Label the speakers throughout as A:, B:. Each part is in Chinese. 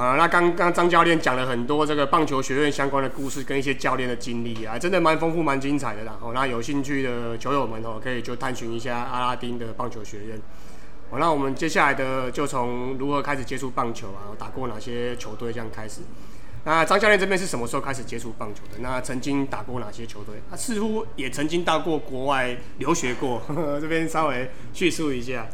A: 啊，那刚刚张教练讲了很多这个棒球学院相关的故事跟一些教练的经历啊，真的蛮丰富、蛮精彩的啦。哦，那有兴趣的球友们哦，可以就探寻一下阿拉丁的棒球学院。哦，那我们接下来的就从如何开始接触棒球啊，打过哪些球队这样开始。那张教练这边是什么时候开始接触棒球的？那曾经打过哪些球队？他似乎也曾经到过国外留学过，呵 呵这边稍微叙述一下。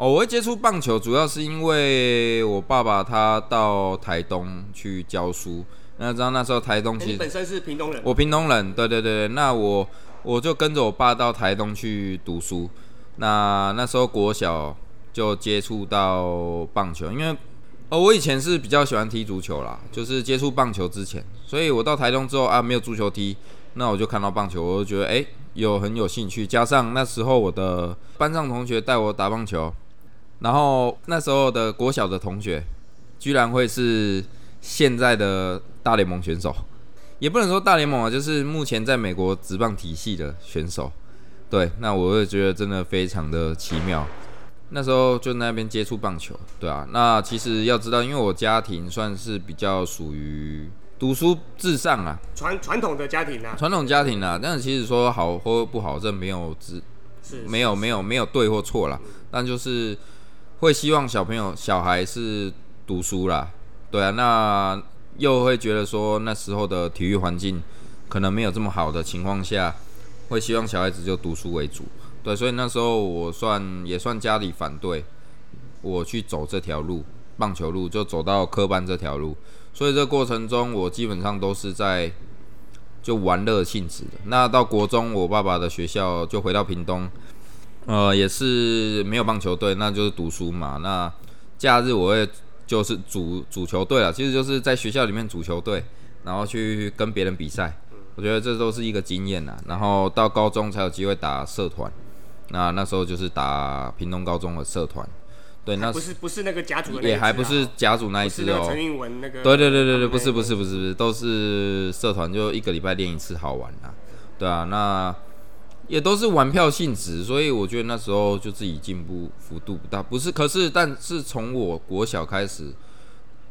B: 哦，我会接触棒球，主要是因为我爸爸他到台东去教书。那知道那时候台东其实
A: 本身是屏东人，
B: 我屏东人，对对对对。那我我就跟着我爸到台东去读书。那那时候国小就接触到棒球，因为哦，我以前是比较喜欢踢足球啦，就是接触棒球之前，所以我到台东之后啊，没有足球踢，那我就看到棒球，我就觉得哎，有很有兴趣。加上那时候我的班上同学带我打棒球。然后那时候的国小的同学，居然会是现在的大联盟选手，也不能说大联盟啊，就是目前在美国职棒体系的选手。对，那我会觉得真的非常的奇妙。那时候就那边接触棒球，对啊。那其实要知道，因为我家庭算是比较属于读书至上啊，
A: 传传统的家庭啊，
B: 传统家庭啊。但是其实说好或不好，这没有只没有没有没有对或错啦，但就是。会希望小朋友、小孩是读书啦，对啊，那又会觉得说那时候的体育环境可能没有这么好的情况下，会希望小孩子就读书为主，对，所以那时候我算也算家里反对我去走这条路，棒球路就走到科班这条路，所以这过程中我基本上都是在就玩乐性质的。那到国中，我爸爸的学校就回到屏东。呃，也是没有棒球队，那就是读书嘛。那假日我会就是组组球队了，其实就是在学校里面组球队，然后去跟别人比赛。我觉得这都是一个经验呐。然后到高中才有机会打社团，那那时候就是打屏东高中的社团。对，那
A: 不是不是那个甲组，
B: 也还不是甲组那一支哦。
A: 陈韵文那个。
B: 对对对对对，不是不是不是不是，都是社团，就一个礼拜练一次，好玩啊。对啊，那。也都是玩票性质，所以我觉得那时候就自己进步幅度不大。不是，可是，但是从我国小开始，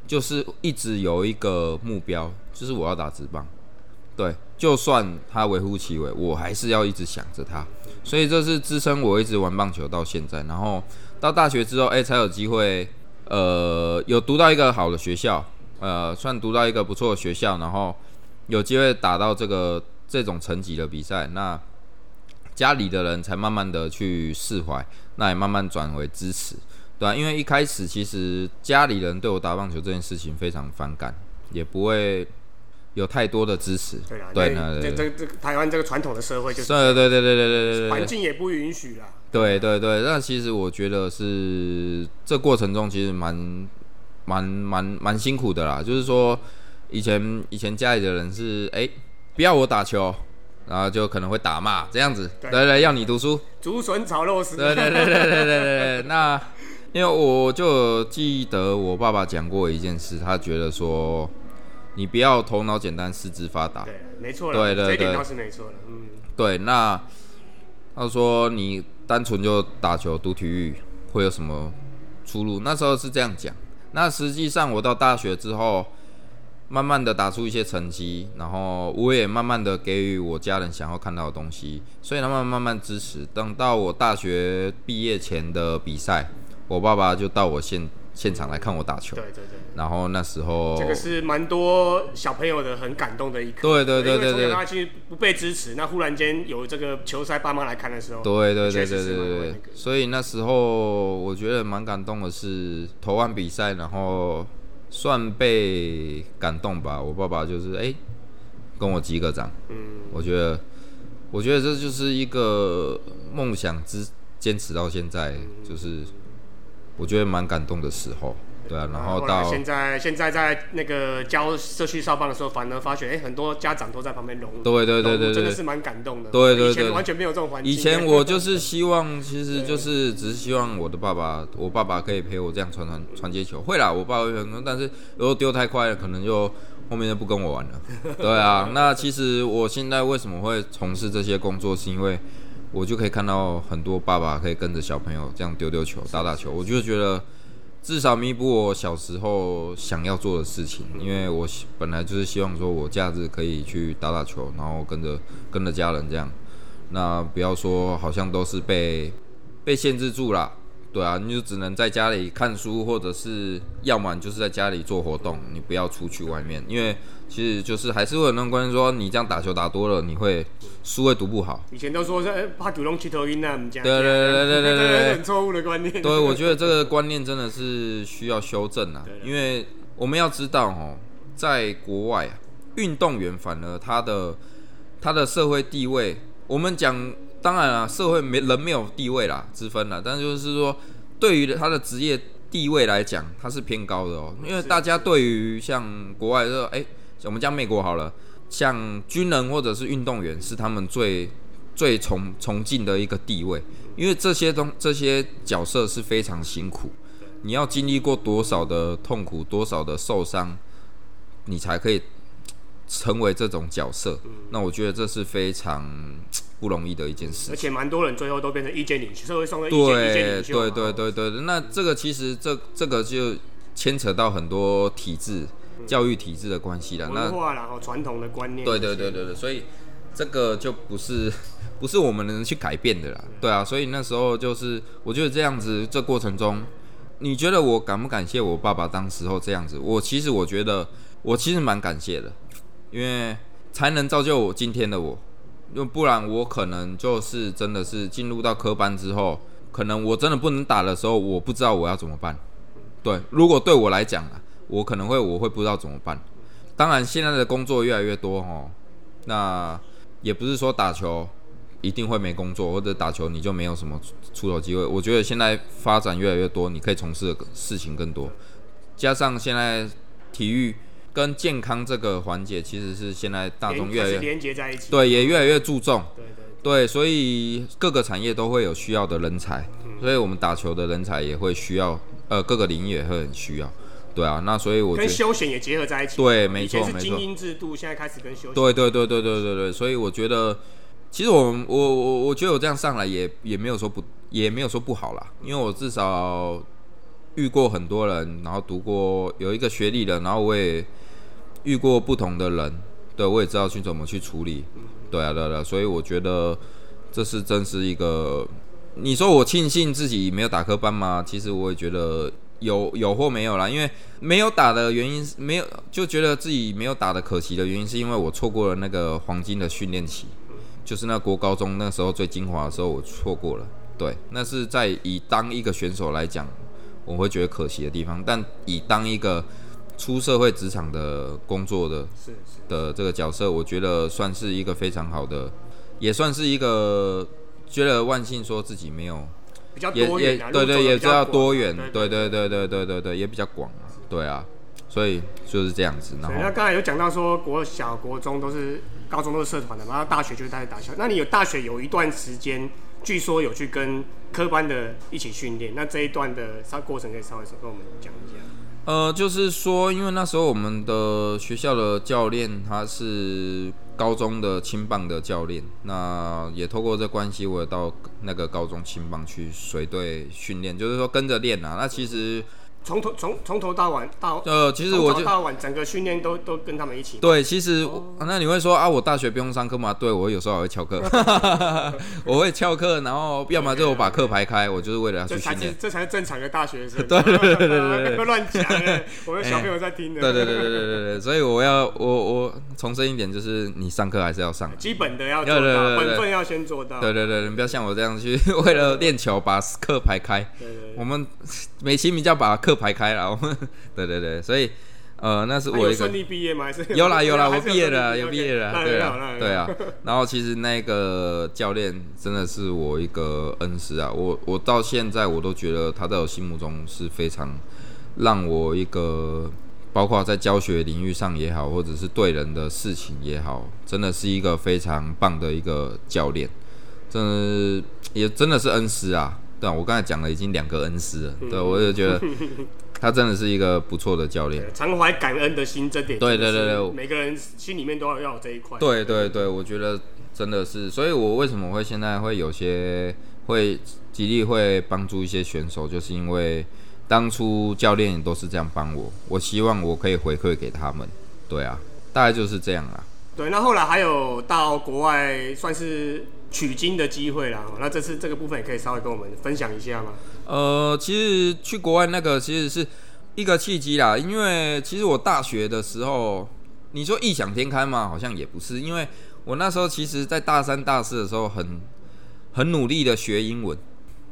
B: 就是一直有一个目标，就是我要打直棒。对，就算他微乎其微，我还是要一直想着他。所以这是支撑我一直玩棒球到现在。然后到大学之后，哎，才有机会，呃，有读到一个好的学校，呃，算读到一个不错的学校，然后有机会打到这个这种层级的比赛。那家里的人才慢慢的去释怀，那也慢慢转为支持，对啊，因为一开始其实家里人对我打棒球这件事情非常反感，也不会有太多的支持。
A: 对啊，对这这这台湾这个传统的社会就是。
B: 对对对对对对对。
A: 环境也不允许啦。
B: 对对对，那其实我觉得是这过程中其实蛮蛮蛮蛮辛苦的啦，就是说以前以前家里的人是哎不要我打球。然后就可能会打骂这样子，对对，要你读书，
A: 竹笋炒肉丝，
B: 对对对对对对对。那因为我就记得我爸爸讲过一件事，他觉得说你不要头脑简单，四肢发达，
A: 对，没错，对对对，这点倒是没错的，嗯，
B: 对。那他说你单纯就打球读体育会有什么出路？那时候是这样讲。那实际上我到大学之后。慢慢的打出一些成绩，然后我也慢慢的给予我家人想要看到的东西，所以他们慢慢支持。等到我大学毕业前的比赛，我爸爸就到我现现场来看我打球。
A: 对对对。
B: 然后那时候
A: 这个是蛮多小朋友的很感动的一刻。
B: 对对对对对。
A: 他其实不被支持，那忽然间有这个球赛爸妈来看的时候，
B: 对对对对对对。所以那时候我觉得蛮感动的是投完比赛，然后。算被感动吧，我爸爸就是哎，跟我击个掌。嗯，我觉得，我觉得这就是一个梦想之坚持到现在，就是我觉得蛮感动的时候。对啊，然后到
A: 现在，现在在那个教社区少棒的时候，反而发觉，哎，很多家长都在旁边融入，
B: 对对对对，
A: 真的是蛮感动的。
B: 对对对，以
A: 前完全没有这种环境。
B: 以前我就是希望，其实就是只是希望我的爸爸，我爸爸可以陪我这样传传传接球。会啦，我爸会很，但是如果丢太快了，可能就后面就不跟我玩了。对啊，那其实我现在为什么会从事这些工作，是因为我就可以看到很多爸爸可以跟着小朋友这样丢丢球、打打球，我就觉得。至少弥补我小时候想要做的事情，因为我本来就是希望说我假日可以去打打球，然后跟着跟着家人这样，那不要说好像都是被被限制住了。对啊，你就只能在家里看书，或者是要么就是在家里做活动，你不要出去外面，因为其实就是还是会有那种观念说，你这样打球打多了，你会书会读不好。
A: 以前都说是怕九龙去头晕啊，我们讲。
B: 对对对对对对对，
A: 很错误的观念。
B: 对，我觉得这个观念真的是需要修正啊，因为我们要知道哦，在国外啊，运动员反而他的他的社会地位，我们讲。当然了，社会没人没有地位啦之分啦，但就是说，对于他的职业地位来讲，他是偏高的哦。因为大家对于像国外说，哎，我们讲美国好了，像军人或者是运动员是他们最最崇崇敬的一个地位，因为这些东这些角色是非常辛苦，你要经历过多少的痛苦，多少的受伤，你才可以成为这种角色。那我觉得这是非常。不容易的一件事，
A: 而且蛮多人最后都变成意见领袖，社会上的意见意见领袖。
B: 对对对对对，那这个其实这这个就牵扯到很多体制、教育体制的关系了。
A: 文化然后传统的观念。
B: 对对对对对，所以这个就不是 不是我们能去改变的啦。对啊，所以那时候就是我觉得这样子，这过程中，你觉得我感不感谢我爸爸当时候这样子？我其实我觉得我其实蛮感谢的，因为才能造就我今天的我。因为不然，我可能就是真的是进入到科班之后，可能我真的不能打的时候，我不知道我要怎么办。对，如果对我来讲啊，我可能会我会不知道怎么办。当然，现在的工作越来越多哦，那也不是说打球一定会没工作，或者打球你就没有什么出头机会。我觉得现在发展越来越多，你可以从事的事情更多，加上现在体育。跟健康这个环节，其实是现在大众越来越
A: 连接在一起，
B: 对，也越来越注重，对对对，所以各个产业都会有需要的人才，所以我们打球的人才也会需要，呃，各个领域也会很需要，对啊，那所以我
A: 跟休闲也结合在一起，
B: 对，没错没错，
A: 精英制度，现在开始跟休闲，
B: 对对对对对对对，所以我觉得，其实我我我我觉得我这样上来也也没有说不也没有说不好啦，因为我至少遇过很多人，然后读过有一个学历的，然后我也。遇过不同的人，对我也知道去怎么去处理，对啊，对啊，所以我觉得这是真是一个。你说我庆幸自己没有打科班吗？其实我也觉得有有或没有啦，因为没有打的原因，没有就觉得自己没有打的可惜的原因，是因为我错过了那个黄金的训练期，就是那国高中那时候最精华的时候，我错过了。对，那是在以当一个选手来讲，我会觉得可惜的地方，但以当一个。出社会职场的工作的是的这个角色，我觉得算是一个非常好的，也算是一个觉得万幸说自己没有
A: 比较多也，
B: 对对，也知道多元，对对对对对对对，也比较广啊，对啊，所以就是这样子。然后
A: 那刚才有讲到说国小、国中都是，高中都是社团的嘛，然后大学就是在打球。那你有大学有一段时间，据说有去跟科班的一起训练，那这一段的稍过程可以稍微跟我们讲一下。
B: 呃，就是说，因为那时候我们的学校的教练他是高中的青棒的教练，那也透过这关系，我也到那个高中青棒去随队训练，就是说跟着练啊。那其实。
A: 从头从从头到晚到
B: 呃，其实我就
A: 到晚整个训练都都跟他们一起。
B: 对，其实那你会说啊，我大学不用上课吗？对，我有时候还会翘课，我会翘课，然后要么就我把课排开，我就是为了要去训练。
A: 这才是正常的大学生。
B: 对对对对对，
A: 别 乱讲，我们小朋友在听的。
B: 对对对对对对对，所以我要我我重申一点，就是你上课还是要上，
A: 基本的要做到，本分要先做到。
B: 对对对，你不要像我这样去为了练球把课排开。对对，我们美其名叫把课。课排开了，我 们对对对，所以呃，那是我一个
A: 顺利毕业吗？还是
B: 有啦 有啦，我毕业了，有毕业了，对啊对啊。然后其实那个教练真的是我一个恩师啊，我我到现在我都觉得他在我心目中是非常让我一个，包括在教学领域上也好，或者是对人的事情也好，真的是一个非常棒的一个教练，真的也真的是恩师啊。对啊，我刚才讲了已经两个恩师了，对我就觉得 他真的是一个不错的教练，
A: 常怀感恩的心，这点
B: 对对对对，
A: 每个人心里面都要要有这一块。
B: 对对对，我觉得真的是，所以我为什么会现在会有些会极力会帮助一些选手，就是因为当初教练也都是这样帮我，我希望我可以回馈给他们。对啊，大概就是这样啦。
A: 对，那后来还有到国外算是取经的机会啦。那这次这个部分也可以稍微跟我们分享一下吗？
B: 呃，其实去国外那个其实是一个契机啦，因为其实我大学的时候，你说异想天开嘛，好像也不是，因为我那时候其实在大三、大四的时候很很努力的学英文，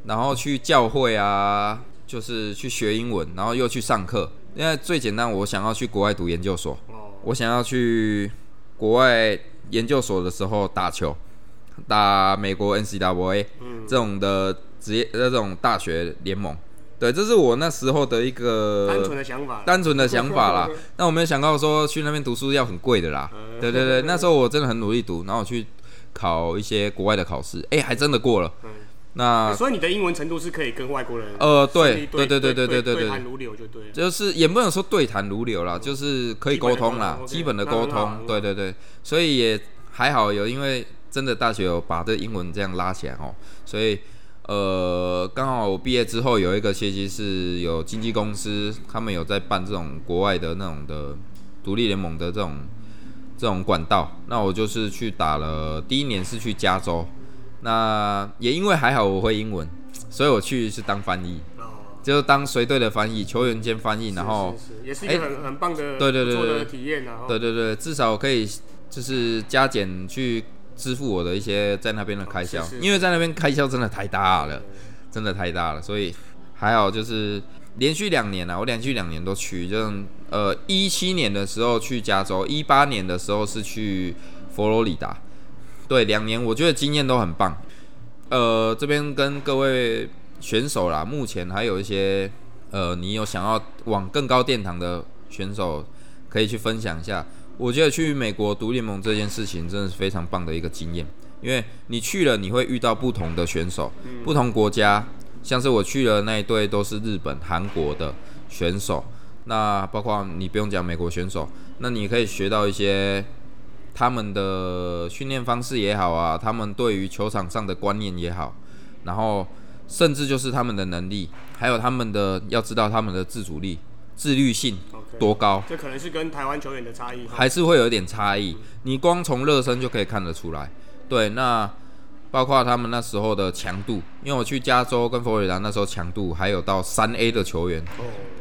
B: 然后去教会啊。就是去学英文，然后又去上课。因为最简单，我想要去国外读研究所。我想要去国外研究所的时候打球，打美国 NCAA 这种的职业这种大学联盟。对，这是我那时候的一个
A: 单纯的想法，
B: 单纯的想法啦。那我没有想到说去那边读书要很贵的啦。对对对，那时候我真的很努力读，然后去考一些国外的考试，哎，还真的过了。那
A: 所以你的英文程度是可以跟外国人
B: 呃对对对对对对对
A: 对谈如流就对，
B: 就是也不能说对谈如流啦，就是可以沟通啦，基本的沟通，对对对，所以也还好有，因为真的大学有把这英文这样拉起来哦，所以呃刚好我毕业之后有一个学期是有经纪公司，他们有在办这种国外的那种的独立联盟的这种这种管道，那我就是去打了，第一年是去加州。那也因为还好我会英文，所以我去是当翻译，就是当随队的翻译，球员兼翻译，然后
A: 也是一个很很棒的
B: 对对对
A: 对体验啊。
B: 对对对，至少可以就是加减去支付我的一些在那边的开销，因为在那边开销真的太大了，真的太大了，所以还好就是连续两年啊，我连续两年都去，就呃一七年的时候去加州，一八年的时候是去佛罗里达。对，两年我觉得经验都很棒。呃，这边跟各位选手啦，目前还有一些呃，你有想要往更高殿堂的选手，可以去分享一下。我觉得去美国读联盟这件事情真的是非常棒的一个经验，因为你去了，你会遇到不同的选手，不同国家，像是我去了那一队都是日本、韩国的选手，那包括你不用讲美国选手，那你可以学到一些。他们的训练方式也好啊，他们对于球场上的观念也好，然后甚至就是他们的能力，还有他们的要知道他们的自主力、自律性多高。
A: 这可能是跟台湾球员的差异，
B: 还是会有一点差异。你光从热身就可以看得出来。对，那包括他们那时候的强度，因为我去加州跟佛罗里达那时候强度还有到三 A 的球员，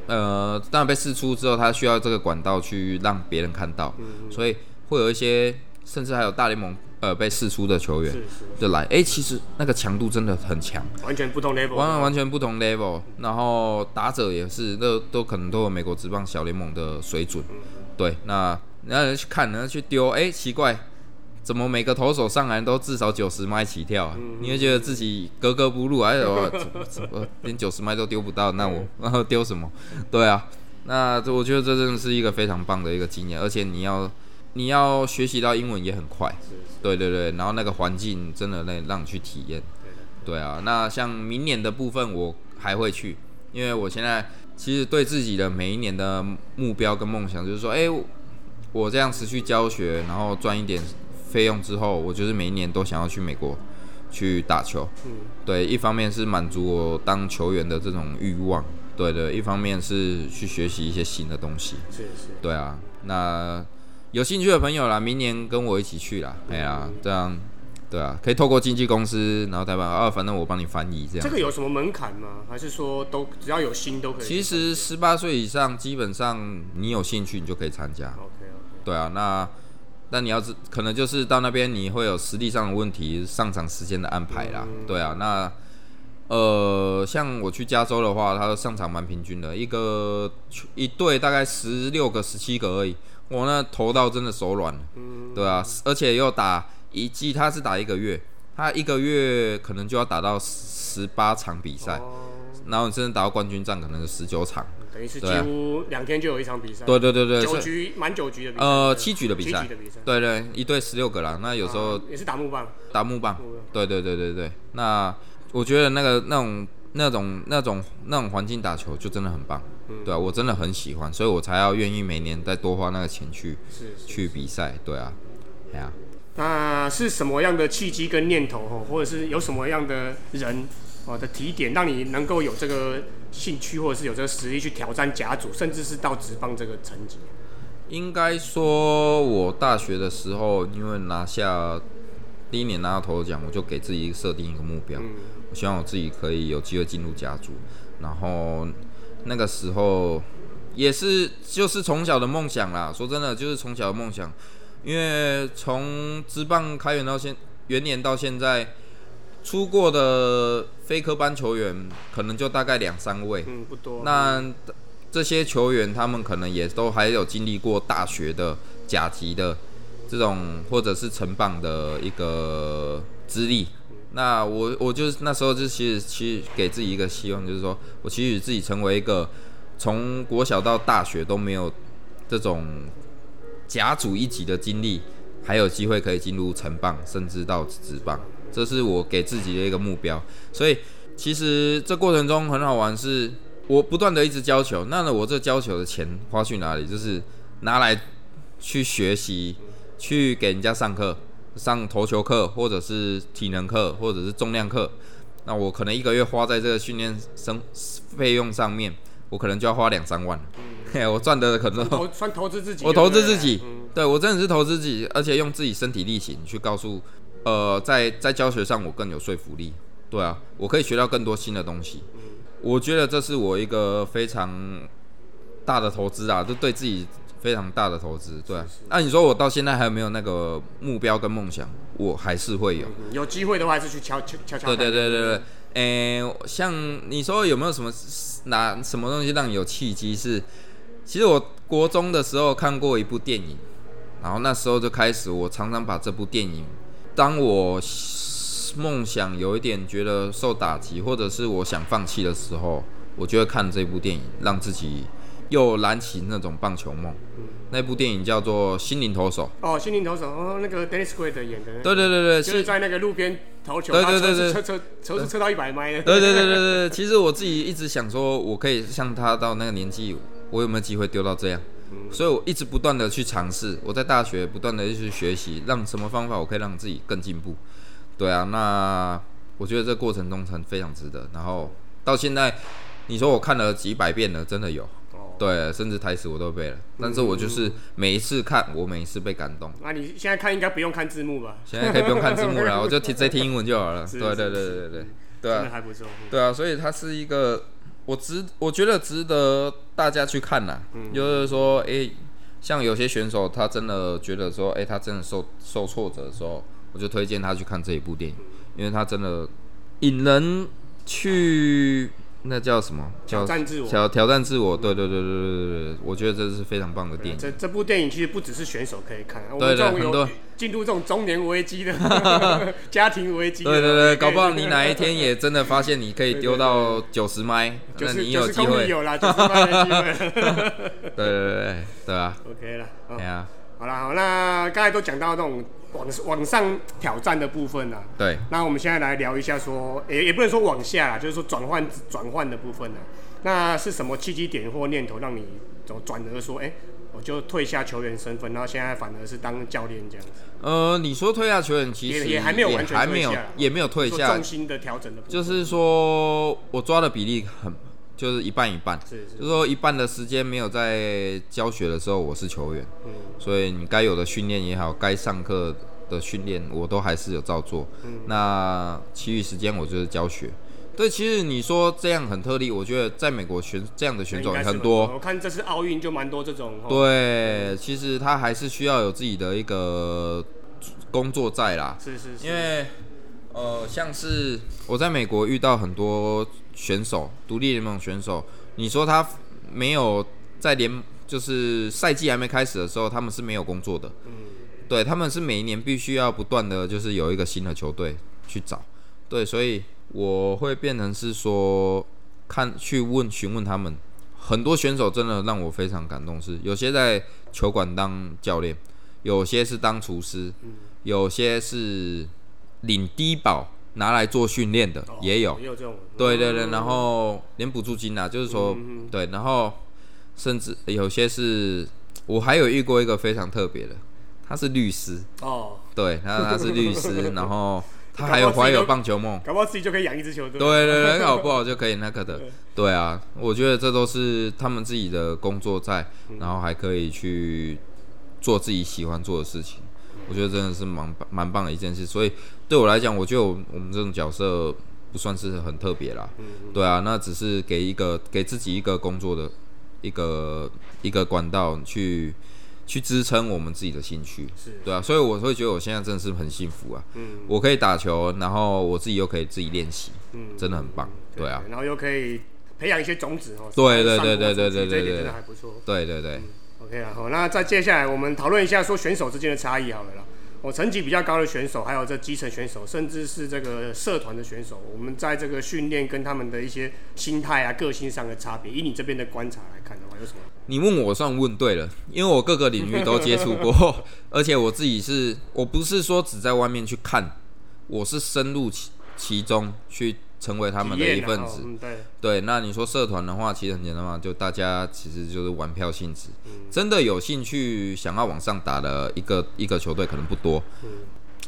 B: 呃，当然被试出之后，他需要这个管道去让别人看到，所以。会有一些，甚至还有大联盟呃被试出的球员就来，哎，其实那个强度真的很强，
A: 完全不同 level，
B: 完完全不同 level。然后打者也是，都都可能都有美国职棒小联盟的水准。对，那然后去看，然后去丢，哎，奇怪，怎么每个投手上来都至少九十迈起跳？啊你会觉得自己格格不入，哎呦，怎么连九十迈都丢不到？那我 然后丢什么？对啊，那这我觉得这真的是一个非常棒的一个经验，而且你要。你要学习到英文也很快，对对对，然后那个环境真的让让你去体验，对啊。那像明年的部分我还会去，因为我现在其实对自己的每一年的目标跟梦想就是说，哎，我这样持续教学，然后赚一点费用之后，我就是每一年都想要去美国去打球。嗯，对，一方面是满足我当球员的这种欲望，对的，一方面是去学习一些新的东西。
A: 是是，
B: 对啊，那。有兴趣的朋友啦，明年跟我一起去啦。哎呀，这样，对啊，可以透过经纪公司，然后台湾啊，反正我帮你翻译这样。
A: 这个有什么门槛吗？还是说都只要有心都可以？
B: 其实十八岁以上，基本上你有兴趣，你就可以参加。
A: OK OK。
B: 对啊，那那你要是可能就是到那边你会有实力上的问题，上场时间的安排啦。对啊，那呃，像我去加州的话，他的上场蛮平均的，一个一队大概十六个、十七个而已。我那投到真的手软了，对啊，而且又打一季，他是打一个月，他一个月可能就要打到十八场比赛，然后你真的打到冠军战，可能是十九场，
A: 等于是几乎两天就有一场比赛。
B: 对对对对，
A: 九局满九局的比赛，
B: 呃，七局的比赛，对对，一队十六个啦，那有时候
A: 也是打木棒，
B: 打木棒，对对对对对，那我觉得那个那种那种那种那种环境打球就真的很棒。对啊，我真的很喜欢，所以我才要愿意每年再多花那个钱去去比赛。对啊，哎呀，
A: 那是什么样的契机跟念头哦，或者是有什么样的人哦的提点，让你能够有这个兴趣或者是有这个实力去挑战甲组，甚至是到职棒这个层级？
B: 应该说，我大学的时候，因为拿下第一年拿到头奖，我就给自己设定一个目标，我希望我自己可以有机会进入甲组。然后那个时候也是就是从小的梦想啦。说真的，就是从小的梦想，因为从职棒开源到现元年到现在，出过的非科班球员可能就大概两三位，
A: 嗯，不多。
B: 那这些球员，他们可能也都还有经历过大学的甲级的这种，或者是成棒的一个资历。那我我就是那时候就其实其实给自己一个希望，就是说我其实自己成为一个从国小到大学都没有这种甲组一级的经历，还有机会可以进入成棒，甚至到职棒，这是我给自己的一个目标。所以其实这过程中很好玩是。我不断的一直教球，那，我这教球的钱花去哪里？就是拿来去学习，去给人家上课，上投球课，或者是体能课，或者是重量课。那我可能一个月花在这个训练生费用上面，我可能就要花两三万。嘿，我赚的可能
A: 投算投资自己，
B: 我投资自己，对我真的是投资自己，而且用自己身体力行去告诉，呃，在在教学上我更有说服力。对啊，我可以学到更多新的东西。我觉得这是我一个非常大的投资啊，就对自己非常大的投资。对，那你说我到现在还有没有那个目标跟梦想？我还是会有，
A: 有机会的话还是去敲敲敲敲。
B: 对对对对对，诶，像你说有没有什么拿什么东西让你有契机？是，其实我国中的时候看过一部电影，然后那时候就开始，我常常把这部电影当我。梦想有一点觉得受打击，或者是我想放弃的时候，我就会看这部电影，让自己又燃起那种棒球梦。那部电影叫做《心灵投手》。
A: 哦，《心灵投手》哦，那个 Dennis Quaid 演的。
B: 对对对对，
A: 就是在那个路边投球，对对对对，车车车是车到一百迈的。
B: 对对对对对，其实我自己一直想说，我可以像他到那个年纪，我有没有机会丢到这样？所以我一直不断的去尝试，我在大学不断的去学习，让什么方法我可以让自己更进步。对啊，那我觉得这过程中很非常值得。然后到现在，你说我看了几百遍了，真的有，对，甚至台词我都背了。但是我就是每一次看，我每一次被感动。
A: 那你现在看应该不用看字幕吧？
B: 现在可以不用看字幕了，我就听直接听英文就好了。对对对对对对，对
A: 啊，还不错。
B: 对啊，所以它是一个我值，我觉得值得大家去看呐。就是说，哎，像有些选手，他真的觉得说，哎，他真的受受挫折的时候。我就推荐他去看这一部电影，因为他真的引人去那叫什么？
A: 挑战自我。
B: 挑挑战自我，对对对对对对对，我觉得这是非常棒的电影。
A: 这这部电影其实不只是选手可以看，
B: 对对，很多
A: 进入这种中年危机的 家庭危机。
B: 对对对，搞不好你哪一天也真的发现你可以丢到九十麦，那你有机会
A: 有啦，九十麦的机
B: 会。对对对对啊。
A: OK 了，
B: 对啊。
A: 好了好，那刚才都讲到那种。往往上挑战的部分呢？
B: 对。
A: 那我们现在来聊一下，说也也不能说往下，就是说转换转换的部分呢。那是什么契机点或念头让你走转而说，哎，我就退下球员身份，然后现在反而是当教练这样子？
B: 呃，你说退下球员，其实
A: 也还没有完全
B: 退下，也没有退下，
A: 重心的调整的。
B: 就是说我抓的比例很。就是一半一半，就是说一半的时间没有在教学的时候，我是球员，所以你该有的训练也好，该上课的训练我都还是有照做。那其余时间我就是教学。对，其实你说这样很特例，我觉得在美国选这样的选手很多。
A: 我看这次奥运就蛮多这种。
B: 对，其实他还是需要有自己的一个工作在啦。
A: 是是是。
B: 因为呃，像是我在美国遇到很多。选手，独立联盟选手，你说他没有在联，就是赛季还没开始的时候，他们是没有工作的。嗯，对他们是每一年必须要不断的就是有一个新的球队去找。对，所以我会变成是说，看去问询问他们，很多选手真的让我非常感动，是有些在球馆当教练，有些是当厨师，有些是领低保。拿来做训练的也有，对对对，然后连补助金啊，就是说对，然后甚至有些是，我还有遇过一个非常特别的，他是律师哦，对，他他是律师，然后他还有怀有棒球梦，
A: 搞不好自己就可以养一支球队。
B: 对对对，搞不好就可以那个的。对啊，我觉得这都是他们自己的工作在，然后还可以去做自己喜欢做的事情。我觉得真的是蛮蛮棒的一件事。所以对我来讲，我觉得我们这种角色不算是很特别啦。对啊，那只是给一个给自己一个工作的一个一个管道去。去支撑我们自己的兴趣，
A: 是
B: 对啊，所以我会觉得我现在真的是很幸福啊。嗯，我可以打球，然后我自己又可以自己练习，嗯，真的很棒。对啊，
A: 然后又可以培养一些种子哦。
B: 对对对对对对对
A: 对，真的还不错。
B: 对对对
A: ，OK 啊，好，那再接下来我们讨论一下说选手之间的差异好了啦。我成绩比较高的选手，还有这基层选手，甚至是这个社团的选手，我们在这个训练跟他们的一些心态啊、个性上的差别，以你这边的观察来看的话，有什么？
B: 你问我算问对了，因为我各个领域都接触过，而且我自己是我不是说只在外面去看，我是深入其其中去。成为他们的一份子，
A: 对
B: 对。那你说社团的话，其实很简单嘛，就大家其实就是玩票性质。真的有兴趣想要往上打的一个一个球队可能不多。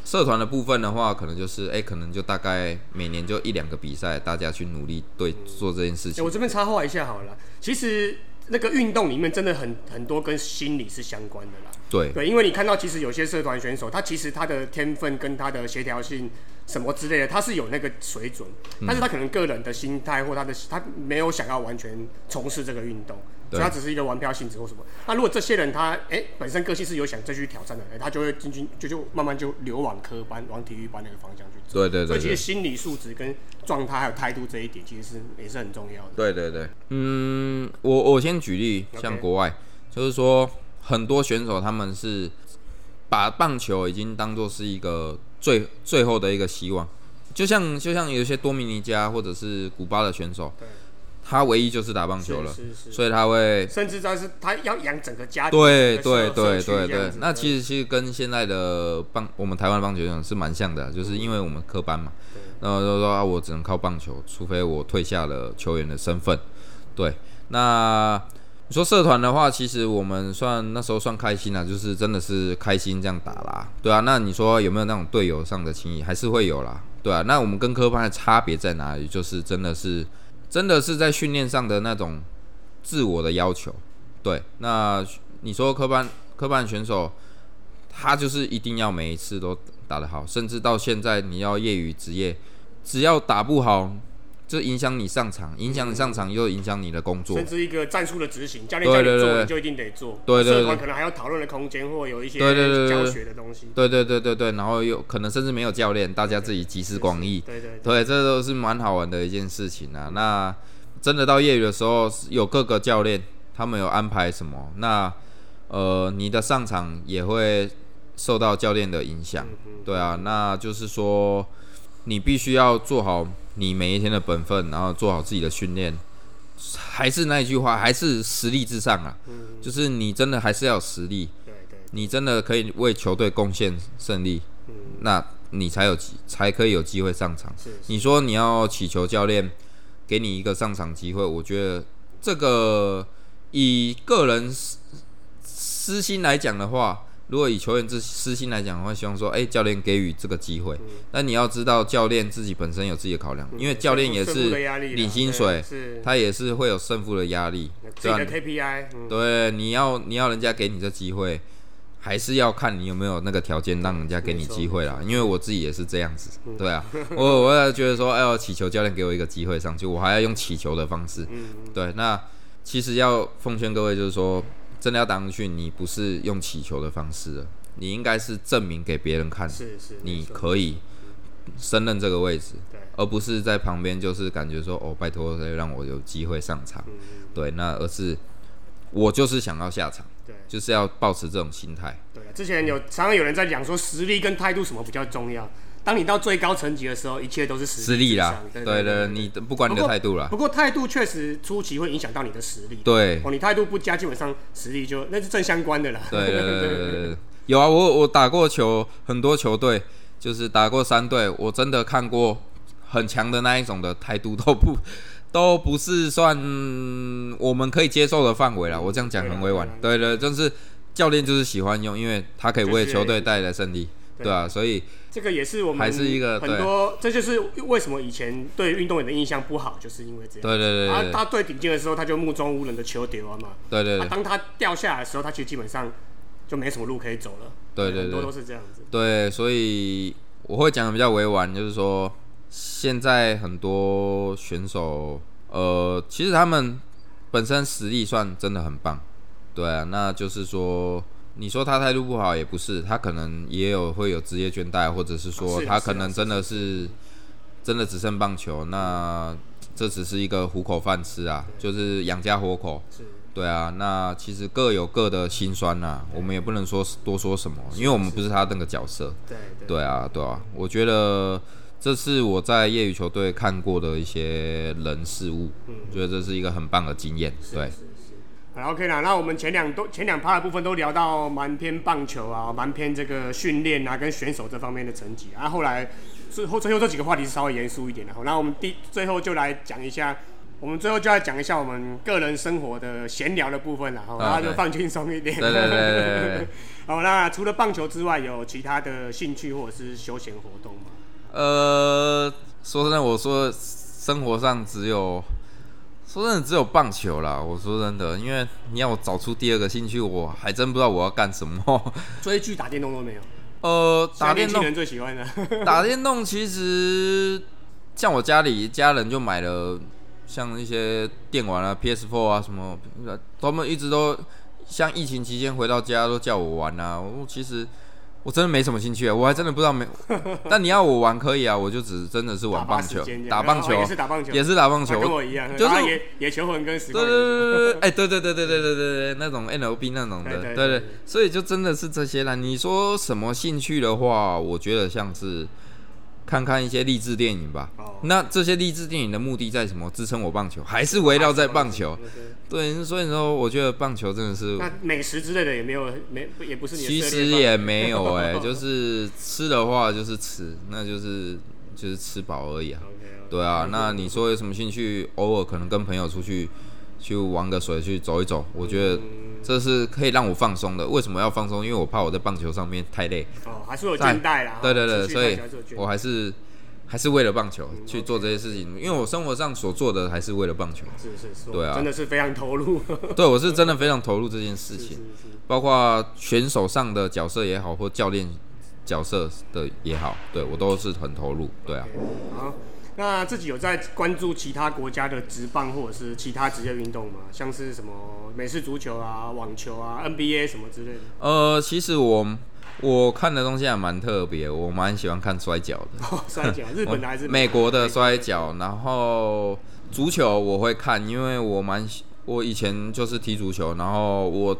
B: 社团的部分的话，可能就是哎，可能就大概每年就一两个比赛，大家去努力对做这件事情。
A: 我这边插话一下好了，其实那个运动里面真的很很多跟心理是相关的啦。
B: 对
A: 对，因为你看到其实有些社团选手，他其实他的天分跟他的协调性。什么之类的，他是有那个水准，但是他可能个人的心态或他的他没有想要完全从事这个运动，所以他只是一个玩票性质或什么。那如果这些人他哎本身个性是有想再去挑战的，哎他就会进军就就慢慢就流往科班往体育班那个方向去走。
B: 对对对。所
A: 以其实心理素质跟状态还有态度这一点其实是也是很重要的。
B: 对对对。嗯，我我先举例，像国外就是说很多选手他们是把棒球已经当做是一个。最最后的一个希望，就像就像有些多米尼加或者是古巴的选手，他唯一就是打棒球了，所以他会
A: 甚至他是他要养整个家
B: 庭，对对对对对。那其实其实跟现在的棒我们台湾棒球员是蛮像的，就是因为我们科班嘛，然后就说啊，我只能靠棒球，除非我退下了球员的身份。对，那。你说社团的话，其实我们算那时候算开心啦，就是真的是开心这样打啦，对啊。那你说有没有那种队友上的情谊，还是会有啦，对啊。那我们跟科班的差别在哪里？就是真的是，真的是在训练上的那种自我的要求，对。那你说科班科班选手，他就是一定要每一次都打得好，甚至到现在你要业余职业，只要打不好。就影响你上场，影响你上场又影响你的工作，
A: 甚至一个战术的执行，教练叫你做，你就一定得做。
B: 对对对，
A: 社团可能还要讨论的空间，或有一些教学的东西。
B: 对对对对对，然后有可能甚至没有教练，大家自己集思广益。
A: 对对
B: 对，这都是蛮好玩的一件事情啊。那真的到业余的时候，有各个教练，他们有安排什么？那呃，你的上场也会受到教练的影响。对啊，那就是说，你必须要做好。你每一天的本分，然后做好自己的训练，还是那一句话，还是实力至上啊。嗯，就是你真的还是要有实力。
A: 对对。
B: 你真的可以为球队贡献胜利，嗯，那你才有机，才可以有机会上场。
A: 是。
B: 你说你要祈求教练给你一个上场机会，我觉得这个以个人私私心来讲的话。如果以球员自私心来讲，的话希望说，哎，教练给予这个机会。那你要知道，教练自己本身有自己的考量，因为教练也是领薪水，他也是会有胜负的压力。
A: 自己的 KPI。
B: 对，你要你要人家给你这机会，还是要看你有没有那个条件让人家给你机会啦。因为我自己也是这样子，对啊，我我也觉得说，哎呦，祈求教练给我一个机会上去，我还要用祈求的方式。对，那其实要奉劝各位，就是说。真的要打上去，你不是用祈求的方式了，你应该是证明给别人看，
A: 是是，
B: 你可以胜任这个位置，而不是在旁边就是感觉说哦，拜托让我有机会上场，对，那而是我就是想要下场，
A: 对，
B: 就是要保持这种心态。
A: 对，之前有常常有人在讲说实力跟态度什么比较重要。当你到最高层级的时候，一切都是实力
B: 啦。
A: 对
B: 对，你不管你的态度啦。
A: 不过态度确实初期会影响到你的实力。
B: 对
A: 哦，你态度不佳，基本上实力就那是正相关的啦。
B: 对对对对 对，有啊，我我打过球，很多球队就是打过三队，我真的看过很强的那一种的态度都不 都不是算我们可以接受的范围了。我这样讲很委婉。对对，就是教练就是喜欢用，因为他可以为球队带来胜利。对啊，所以
A: 这个也是我们
B: 还是一个
A: 很多，这就是为什么以前对运动员的印象不好，就是因为这样。
B: 对对对。
A: 他他最顶尖的时候，他就目中无人的球丢啊嘛。
B: 对对啊。
A: 当他掉下来的时候，他其实基本上就没什么路可以走了。
B: 对对对。
A: 很多都是这样子。
B: 对，所以我会讲的比较委婉，就是说现在很多选手，呃，其实他们本身实力算真的很棒。对啊，那就是说。你说他态度不好也不是，他可能也有会有职业倦怠，或者是说他可能真的是真的只剩棒球，那这只是一个糊口饭吃啊，就是养家活口。对啊，那其实各有各的辛酸呐，我们也不能说多说什么，因为我们不是他那个角色。
A: 对
B: 对啊，对啊，我觉得这是我在业余球队看过的一些人事物，我觉得这是一个很棒的经验。对。
A: OK 啦，那我们前两都前两趴的部分都聊到蛮偏棒球啊，蛮偏这个训练啊，跟选手这方面的成绩啊。后来最后最后这几个话题是稍微严肃一点的，好，那我们第最后就来讲一下，我们最后就要讲一下我们个人生活的闲聊的部分了，然后就放轻松一点。
B: 对对对对。
A: 好，那除了棒球之外，有其他的兴趣或者是休闲活动吗？
B: 呃，说真的，我说生活上只有。说真的，只有棒球啦。我说真的，因为你要我找出第二个兴趣，我还真不知道我要干什么。
A: 追剧、打电动都没有。
B: 呃，打电动
A: 最喜欢的。
B: 打电动其实像我家里家人就买了像一些电玩啊，PS4 啊什么，他们一直都像疫情期间回到家都叫我玩啊。我其实。我真的没什么兴趣啊，我还真的不知道没。但你要我玩可以啊，我就只真的是玩棒球，打棒球
A: 也是打棒球，
B: 也是打棒球，
A: 跟我一样，就是野野球魂跟实
B: 对对对对对，哎，对对对对对对对对，那种 N L B 那种的，对对，所以就真的是这些了。你说什么兴趣的话，我觉得像是。看看一些励志电影吧。那这些励志电影的目的在什么？支撑我棒球，还是围绕在棒球？对，所以说我觉得棒球真的是。
A: 那美食之类的也没有，没也不是。
B: 其实也没有哎，就是吃的话就是吃，那就是就是吃饱而已啊。对啊，那你说有什么兴趣？偶尔可能跟朋友出去去玩个水，去走一走，我觉得。这是可以让我放松的。为什么要放松？因为我怕我在棒球上面太累。
A: 哦，还是有倦怠啦。
B: 对对对，所以我还是还是为了棒球去做这些事情。因为我生活上所做的还是为了棒球。
A: 是是是。
B: 对啊，
A: 真的是非常投入。
B: 对，我是真的非常投入这件事情。包括选手上的角色也好，或教练角色的也好，对我都是很投入。对啊。
A: 好。那自己有在关注其他国家的职棒或者是其他职业运动吗？像是什么美式足球啊、网球啊、NBA 什么之类的？
B: 呃，其实我我看的东西还蛮特别，我蛮喜欢看摔跤的。
A: 哦摔跤，日本的还是
B: 美国的摔跤？然后足球我会看，因为我蛮我以前就是踢足球，然后我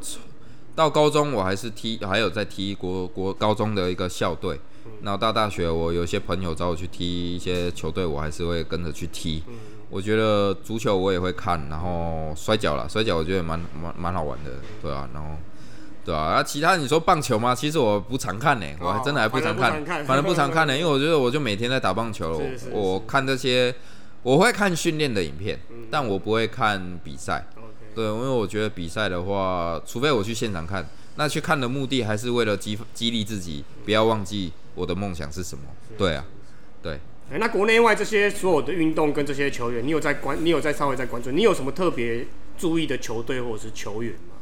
B: 到高中我还是踢，还有在踢国国高中的一个校队。那到大学，我有些朋友找我去踢一些球队，我还是会跟着去踢。我觉得足球我也会看，然后摔跤啦，摔跤我觉得蛮蛮蛮好玩的，对啊，然后对啊，那其他你说棒球吗？其实我不常看呢，我还真的还不常看，反正不常看呢，因为我觉得我就每天在打棒球，我看这些，我会看训练的影片，但我不会看比赛。对，因为我觉得比赛的话，除非我去现场看，那去看的目的还是为了激激励自己，不要忘记。我的梦想是什么？对啊，对。
A: 哎，那国内外这些所有的运动跟这些球员，你有在关？你有在稍微在关注？你有什么特别注意的球队或者是球员吗？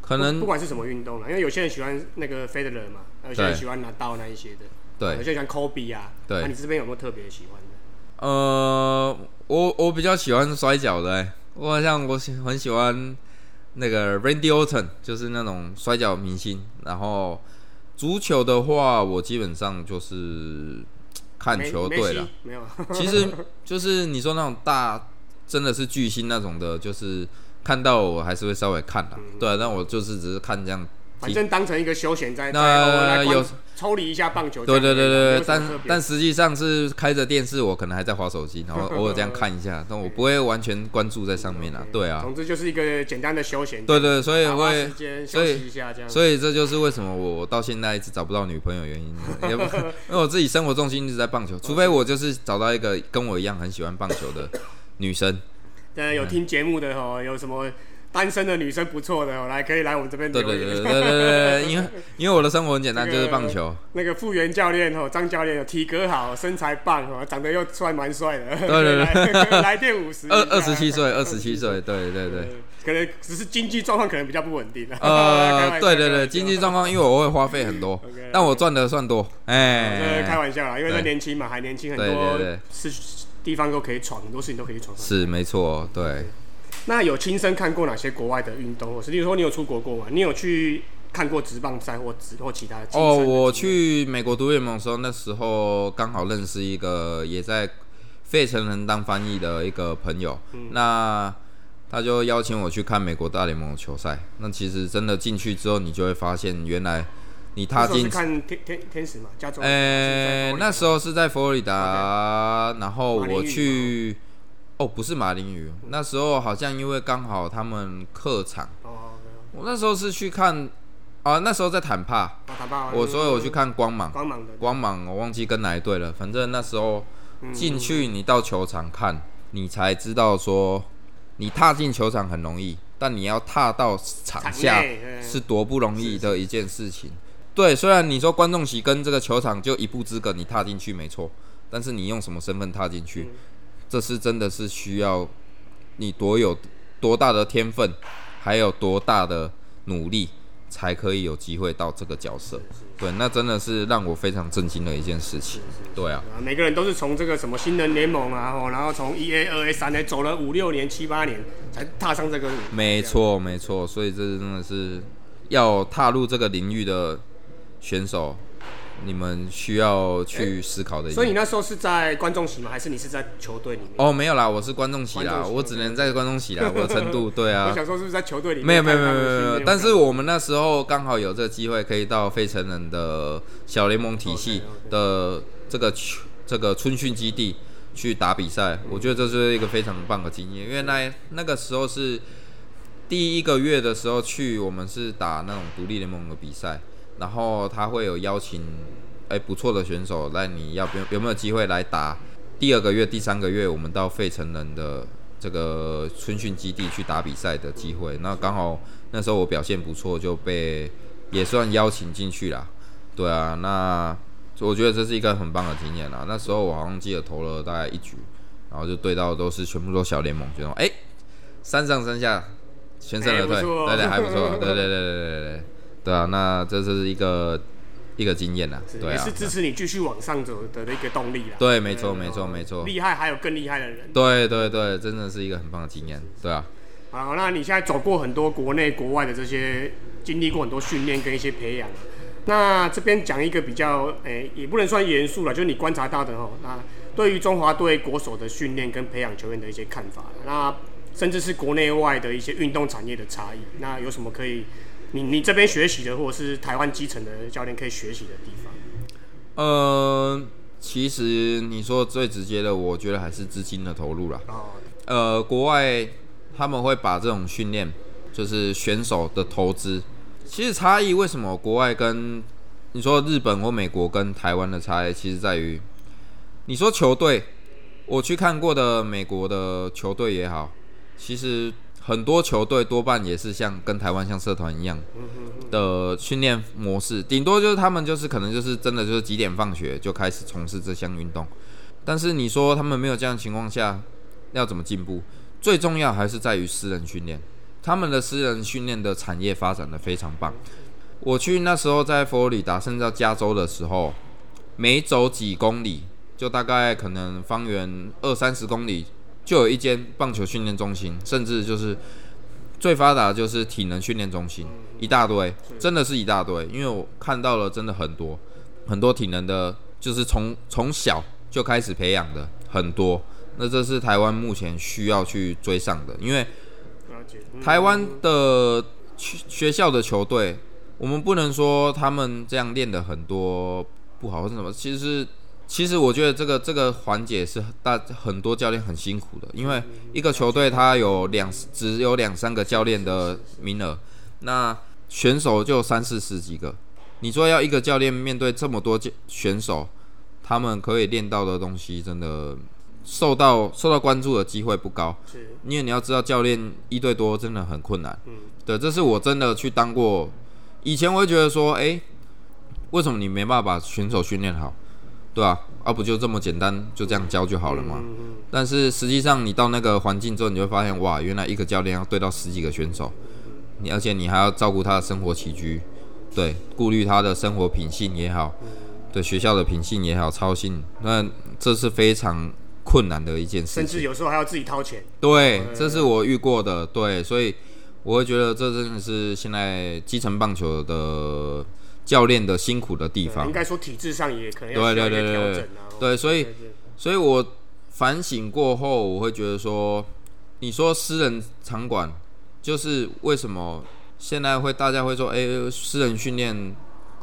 B: 可能
A: 不管是什么运动了，因为有些人喜欢那个 Federer 嘛，有些人喜欢拿刀那一些的，
B: 对，
A: 有些人喜欢 Kobe 啊。
B: 对，
A: 那你这边有没有特别喜欢的？
B: 呃，我我比较喜欢摔跤的，我好像我喜很喜欢那个 Randy Orton，就是那种摔跤明星，然后。足球的话，我基本上就是看球队了。
A: 没有，
B: 其实 就是你说那种大，真的是巨星那种的，就是看到我还是会稍微看的。对，啊但我就是只是看这样。
A: 反正当成一个休闲在那有抽离一下棒球。
B: 对对对对，但但实际上是开着电视，我可能还在划手机，然后 偶尔这样看一下，但我不会完全关注在上面啊。对啊。
A: 总之就是一个简单的休闲。
B: 对对，所以会
A: 休息一下这样。
B: 所以这就是为什么我到现在一直找不到女朋友原因，因为我自己生活重心一直在棒球，除非我就是找到一个跟我一样很喜欢棒球的女生。
A: 对，有听节目的哦，有什么？单身的女生不错的，来可以来我们这边
B: 对对对对对对，因为 因为我的生活很简单，就是棒球。
A: 那个复原教练哦，张教练体格好，身材棒哦，长得又帅蛮帅的。
B: 对对
A: 对，来电五十。
B: 二二十七岁，二十七岁，对对对。
A: 可能只是经济状况可能比较不稳定。
B: 呃，对对对，经济状况，因为我会花费很多，但我赚的算多。
A: 哎，开玩笑啦，因为他年轻嘛，还年轻，很多是地方都可以闯，很多事情都可以闯。
B: 是没错，对。
A: 那有亲身看过哪些国外的运动？或是例如说，你有出国过吗？你有去看过职棒赛或职或其他的？
B: 哦，我去美国读联盟的时候，那时候刚好认识一个也在费城人当翻译的一个朋友，那他就邀请我去看美国大联盟的球赛。那其实真的进去之后，你就会发现，原来你踏进
A: 看天天天使嘛，加州。
B: 呃，那时候是在佛罗里达，然后我去。哦，不是马林鱼，那时候好像因为刚好他们客场，我那时候是去看，啊，那时候在坦帕，我所以我去看光芒，
A: 光芒的，
B: 光芒，我忘记跟哪一队了，反正那时候进去，你到球场看，你才知道说，你踏进球场很容易，但你要踏到场下是多不容易的一件事情。对，虽然你说观众席跟这个球场就一步之隔，你踏进去没错，但是你用什么身份踏进去？这是真的是需要你多有多大的天分，还有多大的努力，才可以有机会到这个角色。对，那真的是让我非常震惊的一件事情。对啊，
A: 每个人都是从这个什么新人联盟啊，然后从一 A、二 A、三 A 走了五六年、七八年，才踏上这个。
B: 没错，没错。所以这真的是要踏入这个领域的选手。你们需要去思考的。
A: 所以你那时候是在观众席吗？还是你是在球队里面？哦，
B: 没有啦，我是观众席啦，我只能在观众席啦。我的程度，对啊。
A: 我想说是不是在球队里面？
B: 没有没有没有没有没有。但是我们那时候刚好有这个机会，可以到费城人的小联盟体系的这个这个春训基地去打比赛。我觉得这是一个非常棒的经验，因为那那个时候是第一个月的时候去，我们是打那种独立联盟的比赛。然后他会有邀请，哎，不错的选手那，你要不有没有机会来打第二个月、第三个月，我们到费城人的这个春训基地去打比赛的机会？那刚好那时候我表现不错，就被也算邀请进去了。对啊，那我觉得这是一个很棒的经验啦。那时候我好像记得投了大概一局，然后就对到都是全部都小联盟，选手哎，三上三下全身而退，对对，还不错，对对对对对对。对啊，那这是一个一个经验呐，对啊，
A: 也是支持你继续往上走的一个动力啦。
B: 对，没错，没错，没错。
A: 厉害，还有更厉害的人。
B: 对对对，真的是一个很棒的经验，对啊。
A: 好，那你现在走过很多国内国外的这些，经历过很多训练跟一些培养。那这边讲一个比较，诶，也不能算严肃了，就是你观察到的哦。那对于中华队国手的训练跟培养球员的一些看法，那甚至是国内外的一些运动产业的差异，那有什么可以？你你这边学习的，或者是台湾基层的教练可以学习的地方？
B: 呃，其实你说最直接的，我觉得还是资金的投入啦。哦。呃，国外他们会把这种训练，就是选手的投资，其实差异为什么国外跟你说日本或美国跟台湾的差异，其实在于，你说球队，我去看过的美国的球队也好，其实。很多球队多半也是像跟台湾像社团一样的训练模式，顶多就是他们就是可能就是真的就是几点放学就开始从事这项运动。但是你说他们没有这样情况下要怎么进步？最重要还是在于私人训练，他们的私人训练的产业发展的非常棒。我去那时候在佛罗里达甚至到加州的时候，每走几公里就大概可能方圆二三十公里。就有一间棒球训练中心，甚至就是最发达的就是体能训练中心，一大堆，真的是一大堆。因为我看到了真的很多很多体能的，就是从从小就开始培养的很多。那这是台湾目前需要去追上的，因为台湾的学校的球队，我们不能说他们这样练的很多不好或者什么，其实是。其实我觉得这个这个环节是大很多教练很辛苦的，因为一个球队他有两只有两三个教练的名额，那选手就三四十几个。你说要一个教练面对这么多选手，他们可以练到的东西真的受到受到关注的机会不高，
A: 是，
B: 因为你要知道教练一对多真的很困难。嗯，对，这是我真的去当过。以前我会觉得说，哎，为什么你没办法把选手训练好？对啊，啊不就这么简单，就这样教就好了嘛。但是实际上你到那个环境之后，你会发现，哇，原来一个教练要对到十几个选手，你而且你还要照顾他的生活起居，对，顾虑他的生活品性也好，对学校的品性也好，操心，那这是非常。困难的一件事，
A: 甚至有时候还要自己掏钱。
B: 对，这是我遇过的。对，所以我会觉得这真的是现在基层棒球的教练的辛苦的地方。
A: 应该说体制上也可能要调整啊。
B: 对，所以，所以我反省过后，我会觉得说，你说私人场馆就是为什么现在会大家会说，哎，私人训练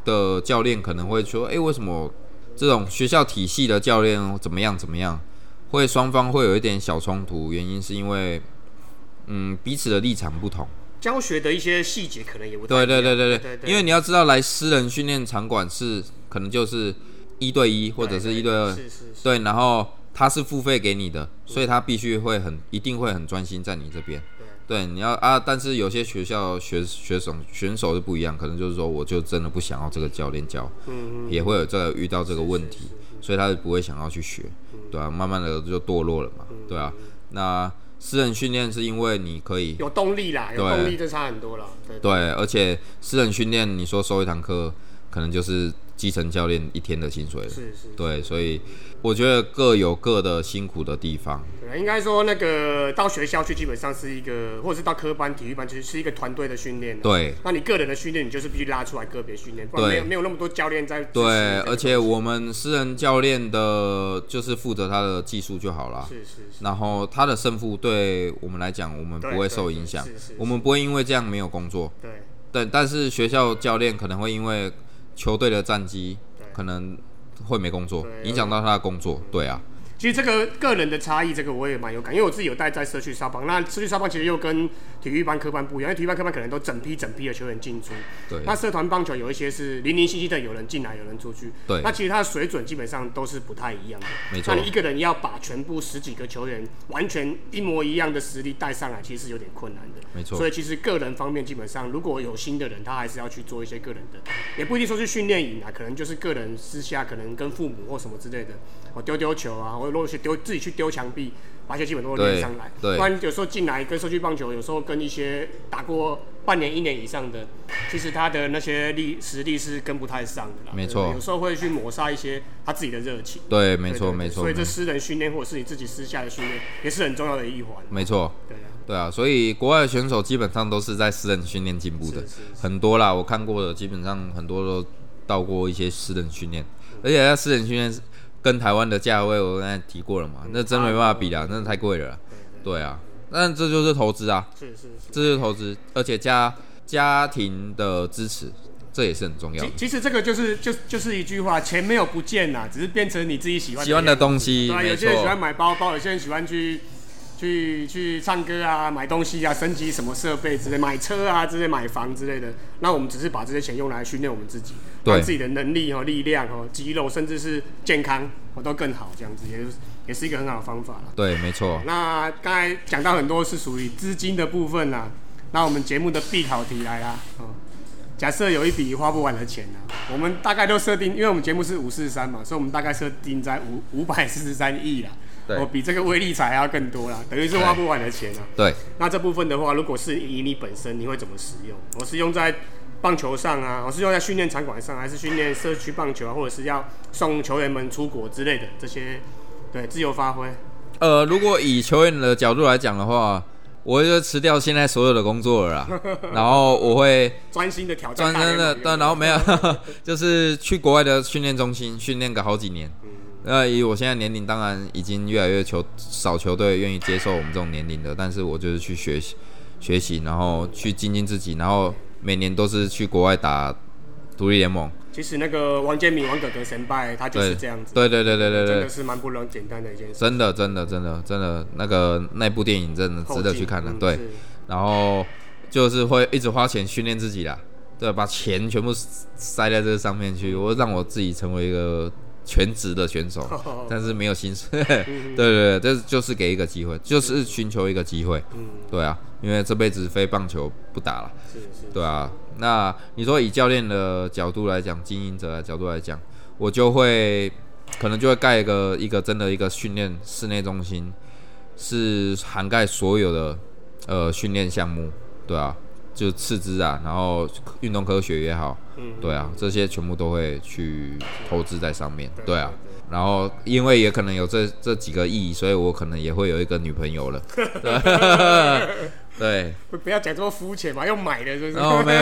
B: 的教练可能会说，哎，为什么这种学校体系的教练怎么样怎么样？会双方会有一点小冲突，原因是因为，嗯，彼此的立场不同，
A: 教学的一些细节可能也不
B: 对。对对对对对，因为你要知道，来私人训练场馆是可能就是一对一或者是一对二，
A: 是是。
B: 对，然后他是付费给你的，所以他必须会很一定会很专心在你这边。对，你要啊，但是有些学校学学生选手是不一样，可能就是说，我就真的不想要这个教练教，嗯嗯，也会有这个遇到这个问题，所以他就不会想要去学。对啊，慢慢的就堕落了嘛。对啊，那私人训练是因为你可以
A: 有动力啦，有动力就差很多了。
B: 对，而且私人训练，你说收一堂课，可能就是基层教练一天的薪水。
A: 是是。
B: 对，所以。我觉得各有各的辛苦的地方。
A: 对，应该说那个到学校去，基本上是一个，或者是到科班、体育班，其实是一个团队的训练。
B: 对。
A: 那你个人的训练，你就是必须拉出来个别训练，不然没有没有那么多教练在。
B: 对，而且我们私人教练的，就是负责他的技术就好了。
A: 是是是。
B: 然后他的胜负对我们来讲，我们不会受影响。我们不会因为这样没有工作。
A: 对。
B: 对，但是学校教练可能会因为球队的战绩，可能。会没工作，影响到他的工作，对啊。
A: 其实这个个人的差异，这个我也蛮有感，因为我自己有带在社区沙邦。那社区沙邦其实又跟体育班、科班不一样，因为体育班、科班可能都整批整批的球员进出。
B: 对。
A: 那社团棒球有一些是零零星星的，有人进来，有人出去。
B: 对。
A: 那其实它的水准基本上都是不太一样的。
B: 没错。
A: 那你一个人要把全部十几个球员完全一模一样的实力带上来，其实是有点困难的。
B: 没错。
A: 所以其实个人方面，基本上如果有新的人，他还是要去做一些个人的，也不一定说是训练营啊，可能就是个人私下可能跟父母或什么之类的。我丢丢球啊，或者如果去丢自己去丢墙壁，把一些基本都练上来。
B: 对，
A: 不然有时候进来跟社区棒球，有时候跟一些打过半年、一年以上的，其实他的那些力实力是跟不太上的啦。
B: 没错，
A: 有时候会去抹杀一些他自己的热情。
B: 对，没错，没错。
A: 所以这私人训练或者是你自己私下的训练，也是很重要的一环。
B: 没错。
A: 对啊。
B: 对啊，所以国外的选手基本上都是在私人训练进步的，很多啦。我看过的基本上很多都到过一些私人训练，而且在私人训练。跟台湾的价位，我刚才提过了嘛，那真没办法比啦，那太贵了。对啊，但这就是投资
A: 啊，是是是，
B: 这就是投资，而且家家庭的支持，这也是很重要。
A: 其实这个就是就就是一句话，钱没有不见呐，只是变成你自己喜欢
B: 喜欢的东西。
A: 对，有些人喜欢买包包，有些人喜欢去。去去唱歌啊，买东西啊，升级什么设备之类，买车啊之类，买房之类的。那我们只是把这些钱用来训练我们自己，让自己的能力和力量和肌肉，甚至是健康，我都更好。这样子也也是一个很好的方法了。
B: 对，没错。
A: 那刚才讲到很多是属于资金的部分啦。那我们节目的必考题来啦。哦，假设有一笔花不完的钱呢，我们大概都设定，因为我们节目是五四三嘛，所以我们大概设定在五五百四十三亿啦。我比这个威力彩还要更多啦，等于是花不完的钱啊。
B: 对。
A: 那这部分的话，如果是以你本身，你会怎么使用？我是用在棒球上啊，我是用在训练场馆上，还是训练社区棒球啊，或者是要送球员们出国之类的这些？对，自由发挥。
B: 呃，如果以球员的角度来讲的话，我就辞掉现在所有的工作了啦，然后我会
A: 专心的挑战。
B: 专心的，但，然后没有，就是去国外的训练中心训练个好几年。那以我现在年龄，当然已经越来越球少球队愿意接受我们这种年龄的，但是我就是去学习学习，然后去精进自己，然后每年都是去国外打独立联盟。
A: 其实那个王建民、王哥哥神拜，他就是这样子。
B: 对对对对对对，
A: 真的是蛮不容简单的一件事。
B: 真的真的真的真的，那个那部电影真的值得去看的。对，然后就是会一直花钱训练自己啦，对，把钱全部塞在这个上面去，我让我自己成为一个。全职的选手，但是没有薪水。对对对，这就是给一个机会，就是寻求一个机会。对啊，因为这辈子非棒球不打了。对啊，那你说以教练的角度来讲，经营者的角度来讲，我就会可能就会盖一个一个真的一个训练室内中心，是涵盖所有的呃训练项目。对啊。就次之啊，然后运动科学也好，嗯对啊，这些全部都会去投资在上面，对啊。然后因为也可能有这这几个亿，所以我可能也会有一个女朋友了。对，
A: 不要讲这么肤浅嘛，用买的，就是。
B: 哦，没有，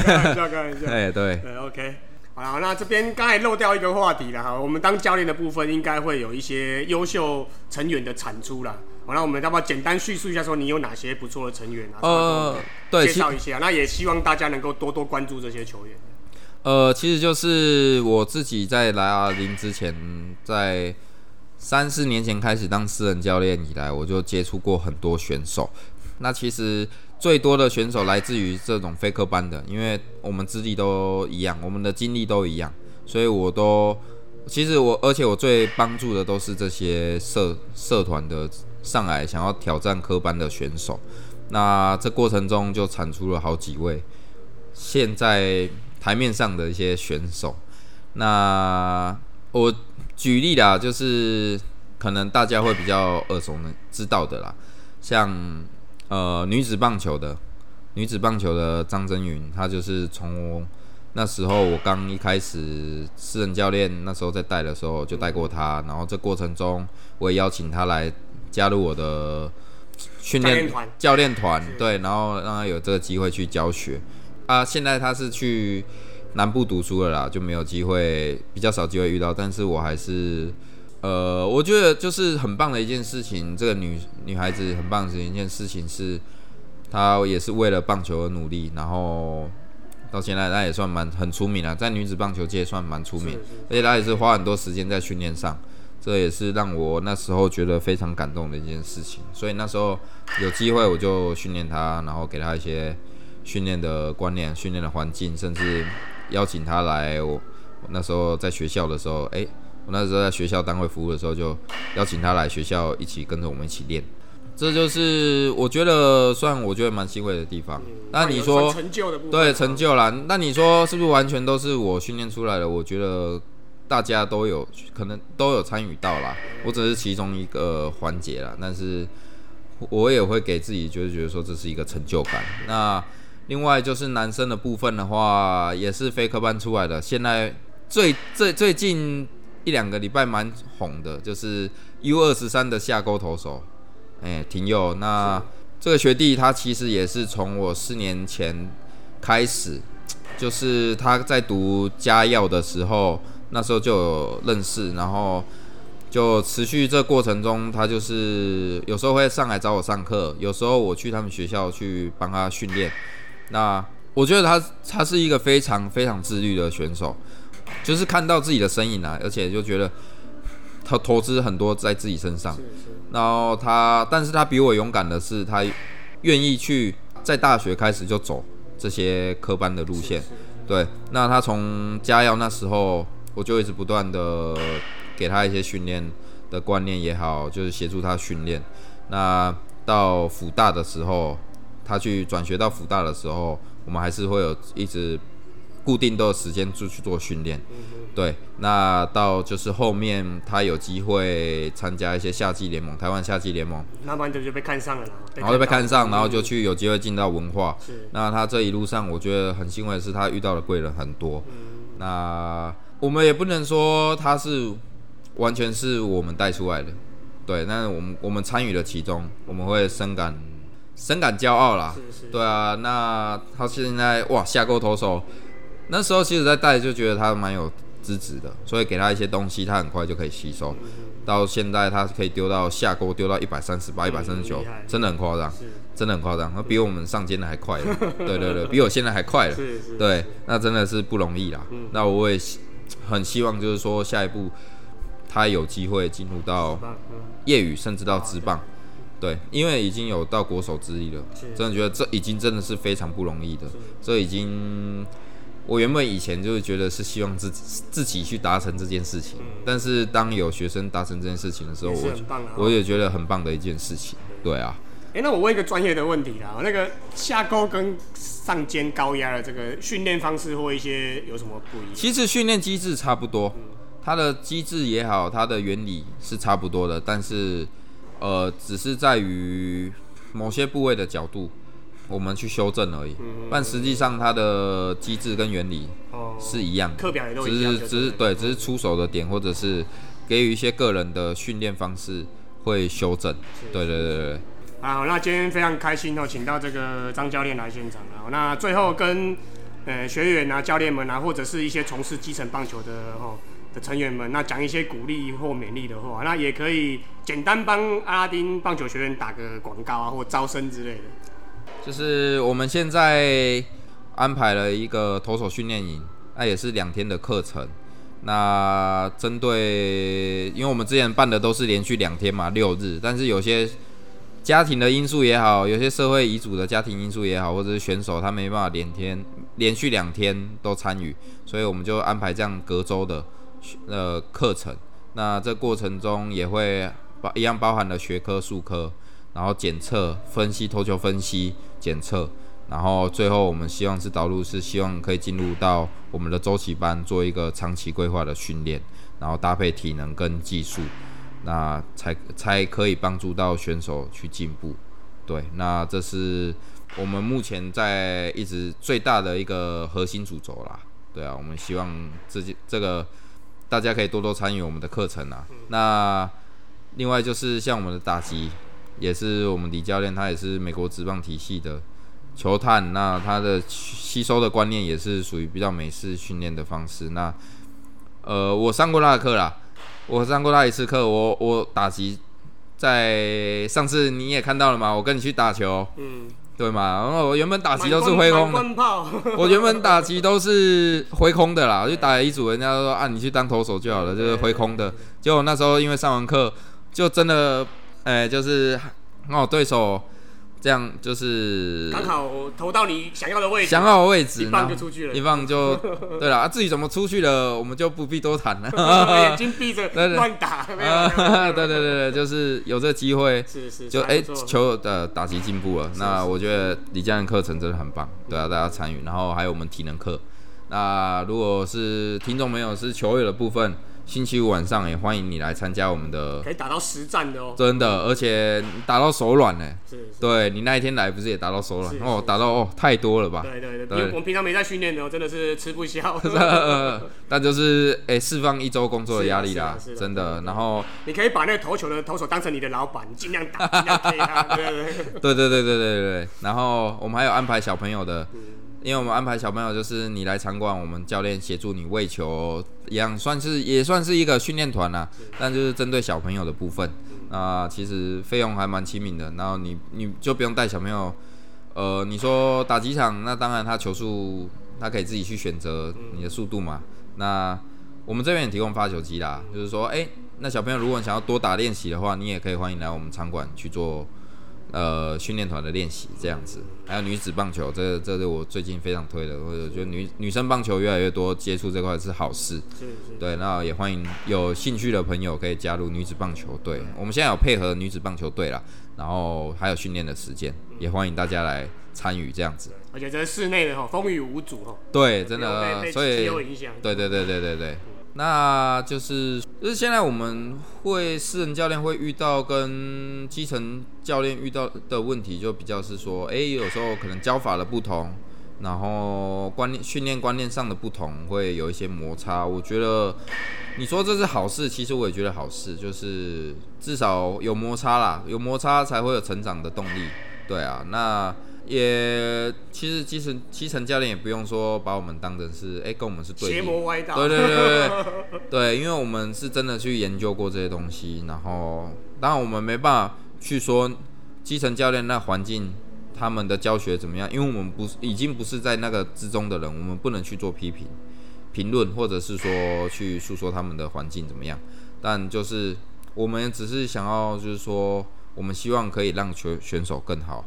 A: 开玩笑，开玩笑。
B: 哎，对。
A: 对，OK。好了，那这边刚才漏掉一个话题了哈，我们当教练的部分应该会有一些优秀成员的产出了。好，那我们要不要简单叙述一下，说你有哪些不错的成员啊？呃，对，介绍一下。那也希望大家能够多多关注这些球员。
B: 呃，其实就是我自己在来阿林之前，在三四年前开始当私人教练以来，我就接触过很多选手。那其实最多的选手来自于这种非科班的，因为我们资历都一样，我们的经历都一样，所以我都其实我，而且我最帮助的都是这些社社团的。上来想要挑战科班的选手，那这过程中就产出了好几位现在台面上的一些选手。那我举例啦，就是可能大家会比较耳熟能知道的啦，像呃女子棒球的女子棒球的张真云，她就是从那时候我刚一开始私人教练那时候在带的时候就带过她，然后这过程中我也邀请她来。加入我的训练教练团，对，然后让他有这个机会去教学。啊，现在他是去南部读书了啦，就没有机会，比较少机会遇到。但是我还是，呃，我觉得就是很棒的一件事情。这个女女孩子很棒的一件事情是，她也是为了棒球而努力，然后到现在她也算蛮很出名了，在女子棒球界算蛮出名，而且她也是花很多时间在训练上。这也是让我那时候觉得非常感动的一件事情，所以那时候有机会我就训练他，然后给他一些训练的观念、训练的环境，甚至邀请他来。我那时候在学校的时候，哎，我那时候在学校单位服务的时候，就邀请他来学校一起跟着我们一起练。这就是我觉得算我觉得蛮欣慰的地方。那你说
A: 成就的
B: 对成就啦，那你说是不是完全都是我训练出来的？我觉得。大家都有可能都有参与到啦，我只是其中一个环节啦，但是我也会给自己就是觉得说这是一个成就感。那另外就是男生的部分的话，也是非科班出来的，现在最最最近一两个礼拜蛮红的，就是 U 二十三的下钩投手，哎，挺有。那这个学弟他其实也是从我四年前开始，就是他在读家药的时候。那时候就有认识，然后就持续这过程中，他就是有时候会上来找我上课，有时候我去他们学校去帮他训练。那我觉得他他是一个非常非常自律的选手，就是看到自己的身影啊，而且就觉得他投资很多在自己身上。然后他，但是他比我勇敢的是，他愿意去在大学开始就走这些科班的路线。对，那他从嘉耀那时候。我就一直不断的给他一些训练的观念也好，就是协助他训练。那到辅大的时候，他去转学到辅大的时候，我们还是会有一直固定的时间就去做训练。对，那到就是后面他有机会参加一些夏季联盟，台湾夏季联盟，
A: 那完全就被看上了，
B: 然后就被看上，然后就去有机会进到文化。那他这一路上，我觉得很欣慰的是，他遇到的贵人很多。那我们也不能说他是完全是我们带出来的，对，但是我们我们参与了其中，我们会深感深感骄傲啦。对啊，那他现在哇下钩投手，那时候其实在带就觉得他蛮有资质的，所以给他一些东西，他很快就可以吸收。到现在他可以丢到下钩丢到一百三十八、一百三十九，真的很夸张，真的很夸张，那比我们上肩的还快了。对对对，比我现在还快了。对，那真的是不容易啦。那我也。很希望就是说下一步他有机会进入到业余，甚至到职棒，对，因为已经有到国手之一了，真的觉得这已经真的是非常不容易的，这已经我原本以前就是觉得是希望自己自己去达成这件事情，但是当有学生达成这件事情的时候，我我也觉得很棒的一件事情。对啊，
A: 哎，那我问一个专业的问题啦，那个下钩跟上肩高压的这个训练方式或一些有什么不一样？
B: 其实训练机制差不多，它的机制也好，它的原理是差不多的，但是呃，只是在于某些部位的角度。我们去修正而已，但实际上它的机制跟原理是一样，
A: 课表也都
B: 一样，只是只是对，只是出手的点或者是给予一些个人的训练方式会修正。对对对对。
A: 好，那今天非常开心哦，请到这个张教练来现场啊。那最后跟呃学员啊、教练们啊，或者是一些从事基层棒球的哦的成员们，那讲一些鼓励或勉励的话，那也可以简单帮阿拉丁棒球学院打个广告啊，或招生之类的。
B: 就是我们现在安排了一个投手训练营，那也是两天的课程。那针对，因为我们之前办的都是连续两天嘛，六日。但是有些家庭的因素也好，有些社会遗嘱的家庭因素也好，或者是选手他没办法连天连续两天都参与，所以我们就安排这样隔周的呃课程。那这过程中也会包一样包含了学科、术科。然后检测、分析、投球分析、检测，然后最后我们希望是导入，是希望可以进入到我们的周期班做一个长期规划的训练，然后搭配体能跟技术，那才才可以帮助到选手去进步。对，那这是我们目前在一直最大的一个核心主轴啦。对啊，我们希望这这个大家可以多多参与我们的课程啊。那另外就是像我们的打击。也是我们李教练，他也是美国职棒体系的球探，那他的吸收的观念也是属于比较美式训练的方式。那呃，我上过他的课啦，我上过他一次课，我我打击在上次你也看到了嘛，我跟你去打球，嗯，对嘛？然后我原本打击都是挥空的，我原本打击都是挥空的啦，就打了一组，人家说啊，你去当投手就好了，就是挥空的。结果那时候因为上完课，就真的。哎，就是哦，对手这样就是
A: 刚好投到你想要的位置，
B: 想要的位置，
A: 一放就出去了，
B: 一放就 对了。啊，至于怎么出去了，我们就不必多谈了。
A: 眼睛闭着 乱打，对
B: 对对对，就是有这机会，
A: 是是，
B: 就哎球的打击进步了。那我觉得李教练课程真的很棒，对啊，大家参与，然后还有我们体能课。那如果是听众朋友是球友的部分。星期五晚上也欢迎你来参加我们的，
A: 可以打到实战的哦，
B: 真的，而且打到手软呢。是，对你那一天来不是也打到手软哦，打到哦太多了吧？
A: 对对对，因为我们平常没在训练的，真的是吃不消。
B: 但就是哎，释放一周工作的压力啦，真的。然后
A: 你可以把那个投球的投手当成你的老板，尽量打，尽量推他。对对
B: 对 对对对对对。然后我们还有安排小朋友的。因为我们安排小朋友，就是你来场馆，我们教练协助你喂球，一样算是也算是一个训练团啦。但就是针对小朋友的部分，那其实费用还蛮亲民的。然后你你就不用带小朋友，呃，你说打几场，那当然他球速他可以自己去选择你的速度嘛。那我们这边也提供发球机啦，就是说，哎，那小朋友如果想要多打练习的话，你也可以欢迎来我们场馆去做。呃，训练团的练习这样子，还有女子棒球，这这是我最近非常推的，或者觉得女女生棒球越来越多接触这块是好事。是是。对，那也欢迎有兴趣的朋友可以加入女子棒球队。我们现在有配合女子棒球队啦，然后还有训练的时间，也欢迎大家来参与这样子。
A: 而且这是室内的哈，风雨无阻哈。
B: 对，真的，所以对对对对对对。那就是，就是现在我们会私人教练会遇到跟基层教练遇到的问题，就比较是说，哎，有时候可能教法的不同，然后观念训练观念上的不同，会有一些摩擦。我觉得你说这是好事，其实我也觉得好事，就是至少有摩擦啦，有摩擦才会有成长的动力。对啊，那。也其实基层基层教练也不用说把我们当成是哎跟我们是对
A: 邪魔歪道，
B: 对对对对 对，因为我们是真的去研究过这些东西，然后当然我们没办法去说基层教练那环境他们的教学怎么样，因为我们不是已经不是在那个之中的人，我们不能去做批评评论或者是说去诉说他们的环境怎么样，但就是我们只是想要就是说我们希望可以让球选手更好。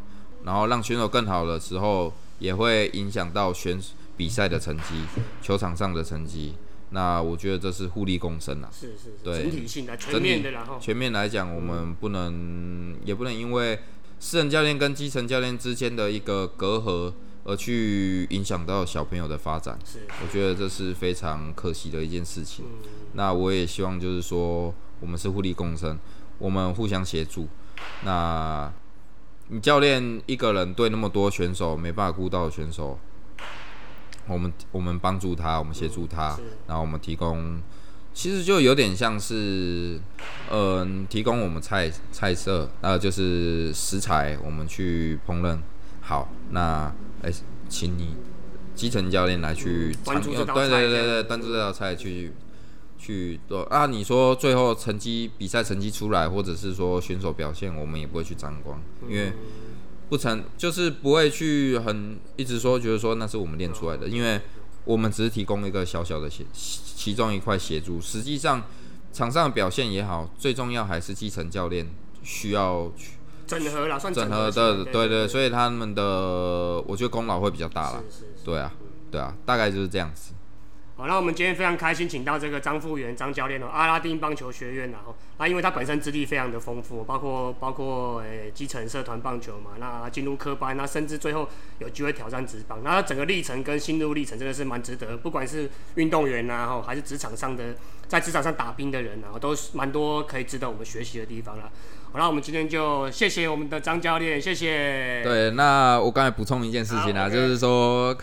B: 然后让选手更好的时候，也会影响到选比赛的成绩、球场上的成绩。那我觉得这是互利共生啊。
A: 是是，
B: 对，
A: 整体性的、全面的，然后
B: 全面来讲，我们不能也不能因为私人教练跟基层教练之间的一个隔阂。而去影响到小朋友的发展，
A: 是，
B: 我觉得这是非常可惜的一件事情。那我也希望就是说，我们是互利共生，我们互相协助。那你教练一个人对那么多选手没办法顾到的选手，我们我们帮助他，我们协助他，然后我们提供，其实就有点像是，嗯，提供我们菜菜色，呃，就是食材，我们去烹饪。好，那。哎，请你基层教练来去对对对对，端出这道菜去去做啊！你说最后成绩比赛成绩出来，或者是说选手表现，我们也不会去沾光，因为不成就是不会去很一直说觉得说那是我们练出来的，因为我们只是提供一个小小的协其中一块协助，实际上场上的表现也好，最重要还是基层教练需要去。
A: 整合了，算
B: 整
A: 合的，
B: 对对，所以他们的我觉得功劳会比较大了，对啊，对啊，大概就是这样子。
A: 好，那我们今天非常开心，请到这个张富元张教练哦，阿拉丁棒球学院然后，那因为他本身资历非常的丰富，包括包括诶基层社团棒球嘛，那进入科班，那甚至最后有机会挑战职棒，那他整个历程跟心路历程真的是蛮值得，不管是运动员呐，吼，还是职场上的在职场上打拼的人啊，都是蛮多可以值得我们学习的地方了。好，那我们今天就谢谢我们的张教练，谢谢。
B: 对，那我刚才补充一件事情啊，就是说，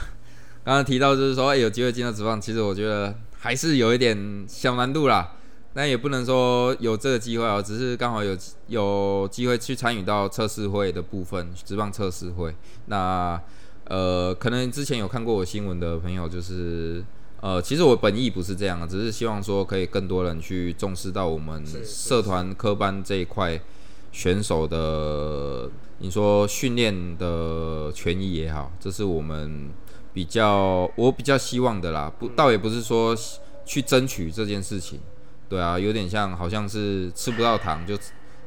B: 刚刚提到就是说，哎，有机会进到职棒，其实我觉得还是有一点小难度啦。但也不能说有这个机会啊，只是刚好有有机会去参与到测试会的部分，职棒测试会。那呃，可能之前有看过我新闻的朋友，就是呃，其实我本意不是这样，只是希望说可以更多人去重视到我们社团科班这一块。选手的，你说训练的权益也好，这是我们比较我比较希望的啦。不，倒也不是说去争取这件事情，对啊，有点像好像是吃不到糖就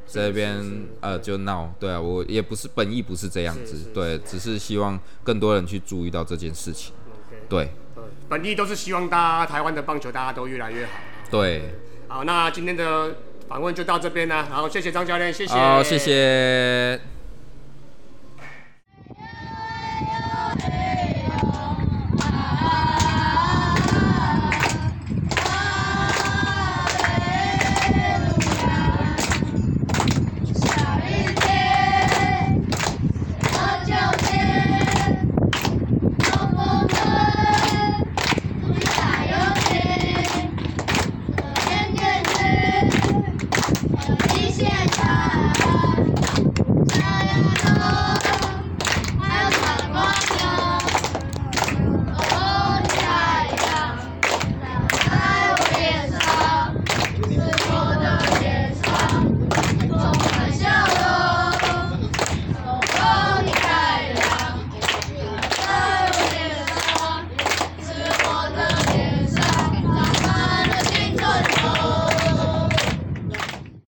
B: 在那边呃就闹，对啊，我也不是本意不是这样子，对，只是希望更多人去注意到这件事情，对，
A: 本意都是希望大家台湾的棒球大家都越来越好，
B: 对，
A: 好，那今天的。访问就到这边了，好，谢谢张教练，谢谢，
B: 好，谢谢。